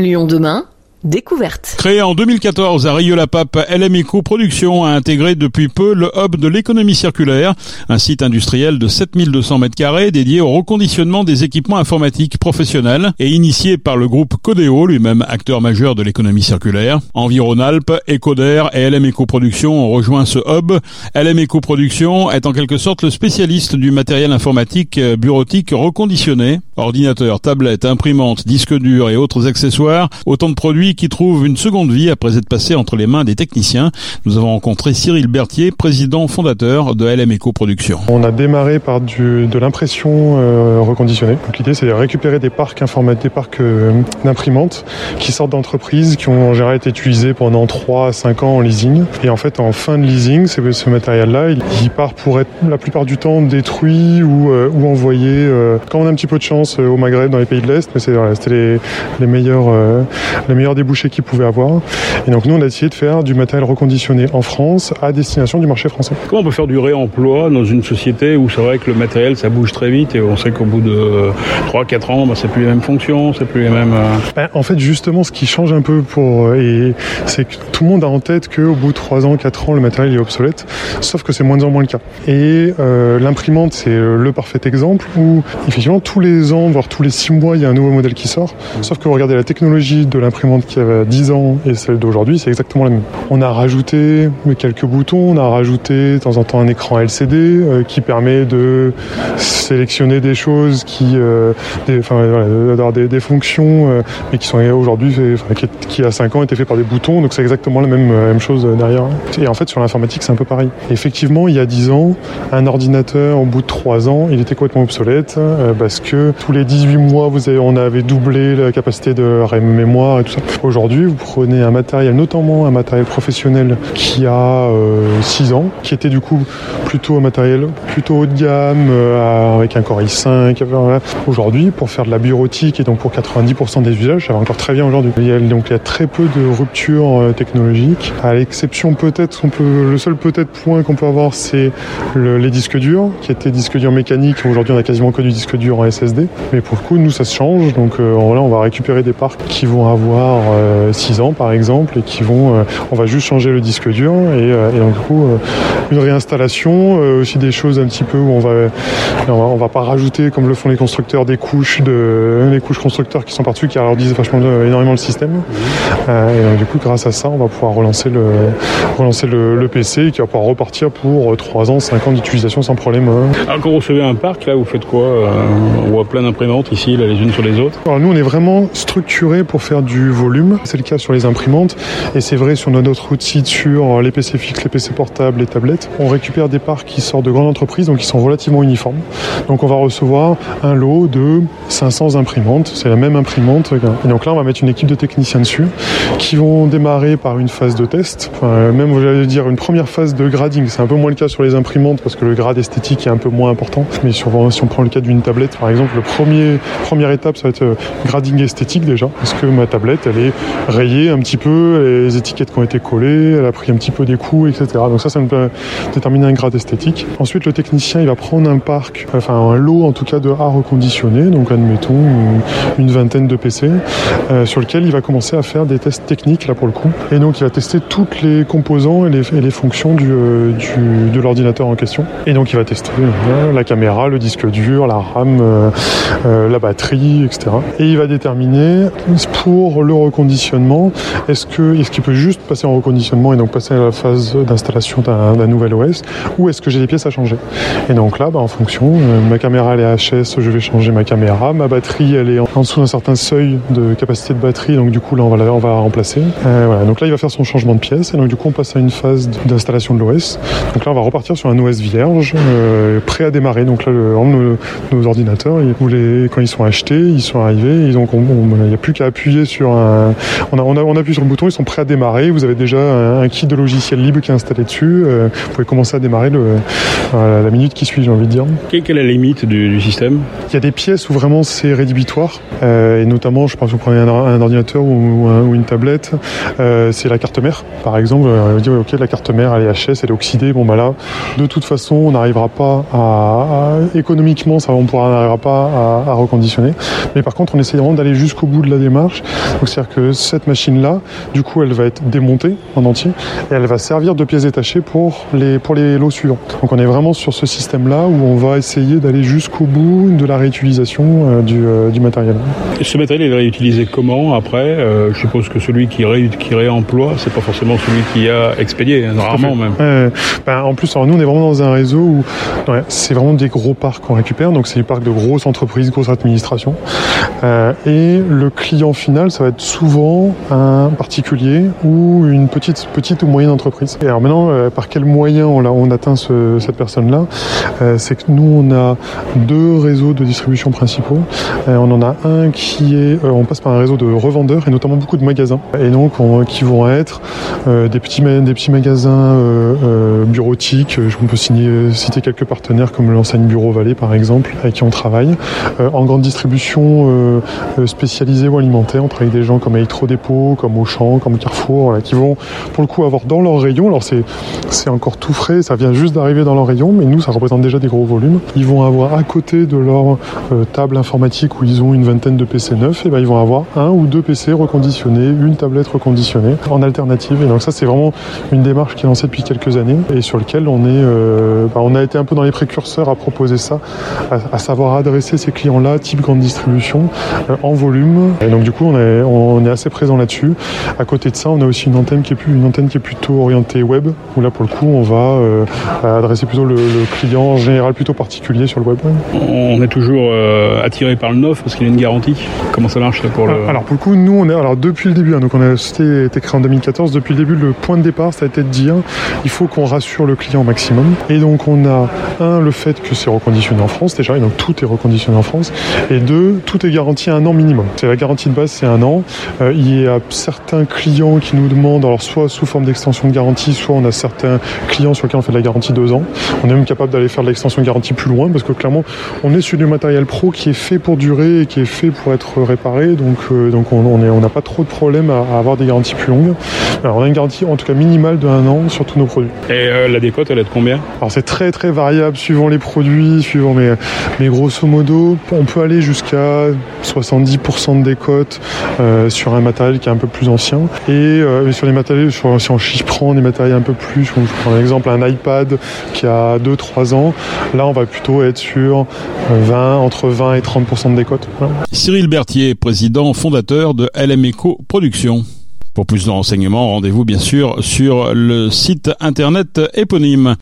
Lyon demain Découverte. Créé en 2014 à Rieux-la-Pape, LM Eco Production a intégré depuis peu le hub de l'économie circulaire, un site industriel de 7200 mètres carrés dédié au reconditionnement des équipements informatiques professionnels et initié par le groupe Codeo, lui-même acteur majeur de l'économie circulaire. Environ-Alpes, Ecoder et LM Eco Production ont rejoint ce hub. LM Eco Production est en quelque sorte le spécialiste du matériel informatique euh, bureautique reconditionné. Ordinateur, tablette, imprimante, disque dur et autres accessoires, autant de produits qui trouve une seconde vie après être passé entre les mains des techniciens. Nous avons rencontré Cyril Berthier, président fondateur de LM Eco Production. On a démarré par de l'impression euh, reconditionnée. L'idée c'est de récupérer des parcs informatiques, des parcs euh, d'imprimantes qui sortent d'entreprises, qui ont en général été utilisés pendant 3 à 5 ans en leasing. Et en fait en fin de leasing, ce matériel-là, il, part pour être la plupart du temps détruit ou, euh, envoyé, euh, quand on a un petit peu de chance, au Maghreb, dans les pays de l'Est, mais c'était voilà, les, les meilleurs, les meilleurs débouchés qu'ils pouvaient avoir. Et donc nous, on a essayé de faire du matériel reconditionné en France à destination du marché français. Comment on peut faire du réemploi dans une société où c'est vrai que le matériel, ça bouge très vite et on sait qu'au bout de 3-4 ans, bah, c'est plus les mêmes fonctions, c'est plus les mêmes... Euh, ben, en fait, justement, ce qui change un peu pour... Euh, et c'est que tout le monde a en tête qu'au bout de 3 ans, 4 ans, le matériel est obsolète, sauf que c'est moins en moins le cas. Et euh, l'imprimante, c'est le parfait exemple où, effectivement, tous les ans, voire tous les 6 mois, il y a un nouveau modèle qui sort, sauf que vous regardez la technologie de l'imprimante qui avait 10 ans et celle d'aujourd'hui, c'est exactement la même. On a rajouté quelques boutons, on a rajouté de temps en temps un écran LCD euh, qui permet de sélectionner des choses qui, euh, des, enfin, voilà, des, des, fonctions, euh, mais qui sont aujourd'hui, qui, qui, a 5 ans étaient fait par des boutons, donc c'est exactement la même, chose derrière. Et en fait, sur l'informatique, c'est un peu pareil. effectivement, il y a 10 ans, un ordinateur, au bout de 3 ans, il était complètement obsolète parce que tous les 18 mois, on avait doublé la capacité de mémoire et tout ça. Aujourd'hui, vous prenez un matériel, notamment un matériel professionnel qui a 6 euh, ans, qui était du coup plutôt un matériel plutôt haut de gamme, euh, avec un Core i5. Aujourd'hui, pour faire de la bureautique et donc pour 90% des usages, ça va encore très bien aujourd'hui. Donc il y a très peu de ruptures euh, technologiques, à l'exception peut-être, peut, le seul peut-être point qu'on peut avoir, c'est le, les disques durs, qui étaient disques durs mécaniques. Aujourd'hui, on a quasiment que du disque dur en SSD. Mais pour le coup, nous, ça se change. Donc là, on va récupérer des parcs qui vont avoir 6 ans par exemple et qui vont, euh, on va juste changer le disque dur et, euh, et donc du coup euh, une réinstallation, aussi des choses un petit peu où on va, on va, pas rajouter comme le font les constructeurs des couches de, les couches constructeurs qui sont par-dessus qui alourdissent vachement énormément le système. et donc du coup grâce à ça on va pouvoir relancer le, relancer le, le PC qui va pouvoir repartir pour 3 ans, 5 ans d'utilisation sans problème. Alors quand vous recevez un parc là vous faites quoi On voit plein d'imprimantes ici là, les unes sur les autres? Alors nous on est vraiment structuré pour faire du volume. C'est le cas sur les imprimantes et c'est vrai sur notre outil sur les PC fixes, les PC portables, les tablettes. On récupère des parcs qui sortent de grandes entreprises, donc qui sont relativement uniformes. Donc on va recevoir un lot de 500 imprimantes. C'est la même imprimante. Et donc là, on va mettre une équipe de techniciens dessus qui vont démarrer par une phase de test. Enfin, même, j'allais dire, une première phase de grading. C'est un peu moins le cas sur les imprimantes parce que le grade esthétique est un peu moins important. Mais sur, si on prend le cas d'une tablette, par exemple, le premier, première étape, ça va être euh, grading esthétique déjà. Parce que ma tablette, elle est rayée un petit peu, les étiquettes qui ont été collées, elle a pris un petit peu des coups, etc. Donc ça, ça nous peut déterminer un grade esthétique. Ensuite, le technicien, il va prendre un parc, enfin un lot en tout cas de A reconditionné, donc admettons une, vingtaine de PC, euh, sur lequel il va commencer à faire des tests techniques là pour le coup. Et donc il va tester toutes les composants et les, fonctions euh, du, de l'ordinateur en question. Et donc il va tester euh, la caméra, le disque dur, la RAM, la batterie, etc. Et il va déterminer pour le reconditionnement. Est-ce que est-ce qu'il peut juste passer en reconditionnement et donc passer à la phase d'installation d'un nouvel OS ou est-ce que j'ai des pièces à changer? Et donc là, bah, en fonction, euh, ma caméra elle est HS, je vais changer ma caméra, ma batterie elle est en, dessous d'un certain seuil de capacité de batterie, donc du coup là on va la, on va remplacer. Euh, voilà, donc là il va faire son changement de pièce. Et donc du coup on passe à une phase d'installation de l'OS. Donc là on va repartir sur un OS vierge, euh, prêt à démarrer. Donc là le, nos, ordinateurs, ils, quand ils sont achetés, ils sont arrivés, il n'y a plus qu'à appuyer sur un, on a, on a, on appuie sur le bouton, ils sont prêts à démarrer. Vous avez déjà un, kit de logiciel libre qui est installé dessus. Euh, vous pouvez commencer à démarrer le, euh, la minute qui suit, j'ai envie de dire. Quelle est la limite du, système? Il y a des pièces où vraiment c'est rédhibitoire. Euh, et notamment, je pense que vous prenez un, ordinateur ou, une tablette, c'est la carte mère, par exemple. Vous dire, ok, la carte mère, elle est HS, elle est oxydée. Bon, bah là, de toute façon, on n'arrivera pas à, économiquement, ça, on pourra n'arrivera pas à, à, reconditionner. Mais par contre, on essaie vraiment d'aller jusqu'au bout de la démarche. Donc, c'est-à-dire que cette machine-là, du coup, elle va être démontée en entier et elle va servir de pièce détachée pour les, pour les lots suivants. Donc on est vraiment sur ce système-là où on va essayer d'aller jusqu'au bout de la réutilisation euh, du, euh, du, matériel. Et ce matériel est réutilisé comment après? Euh, Je suppose que celui qui, ré, qui réemploie, c'est pas forcément celui qui a expédié, hein, rarement même. Ben, en plus, alors nous, on est vraiment dans un réseau où ouais, c'est vraiment des gros parcs qu'on récupère. Donc c'est des parcs de grosses entreprises, grosses administrations. Euh, et le client final, ça va être souvent un particulier ou une petite, petite ou moyenne entreprise. Et alors maintenant, euh, par quel moyen on, on atteint ce, cette personne-là? Euh, C'est que nous, on a deux réseaux de distribution principaux. Euh, on en a un qui est, on passe par un réseau de revendeurs et notamment beaucoup de magasins. Et donc, on, qui vont être des petits, des petits magasins bureautiques. On peut citer quelques partenaires comme l'enseigne Bureau Vallée, par exemple, avec qui on travaille. en grande distribution spécialisée ou alimentaire, on travaille avec des gens comme Electro-Dépôt, comme Auchan, comme Carrefour, qui vont pour le coup avoir dans leur rayon, alors c'est encore tout frais, ça vient juste d'arriver dans leur rayon, mais nous ça représente déjà des gros volumes. Ils vont avoir à côté de leur euh, table informatique où ils ont une vingtaine de PC neufs, et ben ils vont avoir un ou deux PC reconditionnés, une tablette reconditionnée en alternative. Et donc ça c'est vraiment une démarche qui est lancée depuis quelques années et sur lequel on est, euh, bah, on a été un peu dans les précurseurs à proposer ça, à, savoir adresser ces clients-là, type grande distribution, euh, en volume. Et donc du coup on est, est assez présent là-dessus. À côté de ça, on a aussi une antenne qui est plus une antenne qui est plutôt orientée web, où là pour le coup on va euh, adresser plutôt le, le, client en général plutôt particulier sur le web. On est toujours euh, attiré par le neuf parce qu'il a une garantie. Comment ça marche pour le Alors pour le coup, nous on est alors depuis le début, hein, donc on a été, été créé en 2014. Depuis le début, le point de départ, ça a été de dire il faut qu'on rassure le client au maximum. Et donc on a un le fait que c'est reconditionné en France déjà, et donc tout est reconditionné en France. Et deux, tout est garanti à un an minimum. C'est la garantie de base, c'est un an. Euh, il y a certains clients qui nous demandent, alors soit sous forme d'extension de garantie, soit on a certains clients sur lesquels on fait de la garantie deux ans. On est même capable d'aller faire de l'extension de garantie plus loin parce que clairement, on est sur du matériel pro qui est fait pour durer et qui est fait pour être réparé. Donc, euh, donc on n'a on pas trop de problème à, à, avoir des garanties plus longues. Alors, on a une garantie en tout cas minimale de un an sur tous nos produits. Et euh, la décote, elle est de combien? Alors c'est très très variable suivant les produits, suivant mais, mais grosso modo, on peut aller jusqu'à 70% de décote euh, sur un matériel qui est un peu plus ancien. Et euh, sur les matériels, sur, si on prend des matériels un peu plus, je prends un exemple, un iPad qui a 2-3 ans, là on va plutôt être sur 20, entre 20 et 30% de décote. Cyril Berthier, président fondateur de LM Eco Production. Pour plus de renseignements, rendez-vous bien sûr sur le site internet éponyme.